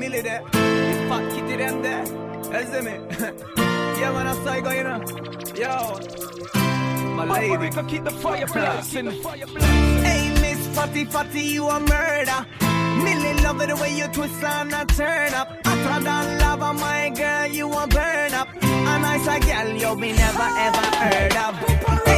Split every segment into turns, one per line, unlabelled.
The fat kitty them there. You see me? yeah, man, I saw you going on. Yo. My lady.
Rico, keep the fire blazing.
Hey, Miss Fatty Fatty, you a murder. Millie love it the way you twist and a turn up. Hotter than lava, my girl, you a burn up. A nice girl you be never ever heard of.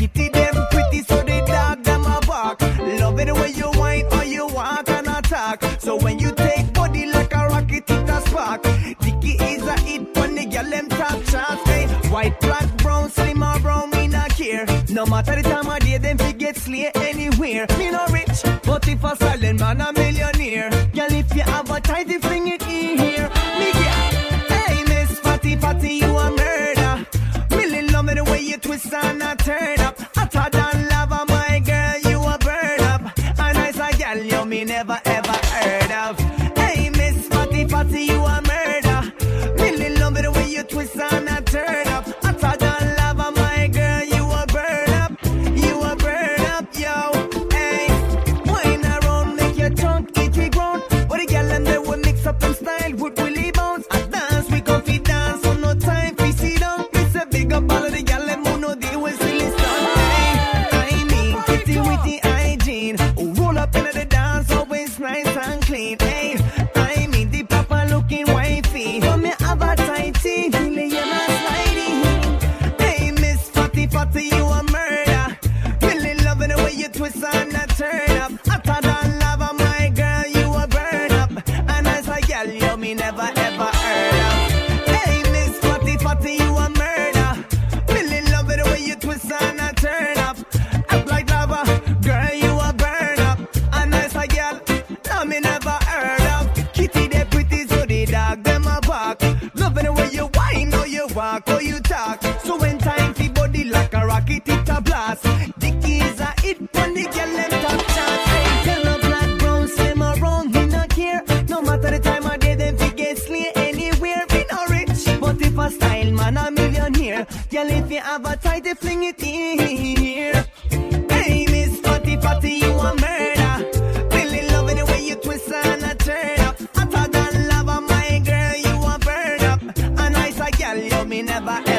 Kitty them pretty, so the dog them a bark. Love it way you whine or you walk and attack. So when you take body like a rocket, it a spark. Dicky is a hit when the girl them top chance. Hey, white, black, brown, slim or brown, me not care. No matter the time of day, them fi get slay anywhere. Me no rich, but if a silent man a millionaire. Girl, if you have a tidy, fling it in here. Talk. So when time fi body like a rocket, it a blast. Dicky is a hit when the girl them top chance. Hey, yellow, black, brown, slim or round, me not care. No matter the time of day, them fi get slay anywhere. Me no rich, but if a style man a millionaire, girl if you have a tight, they fling it in. Bye.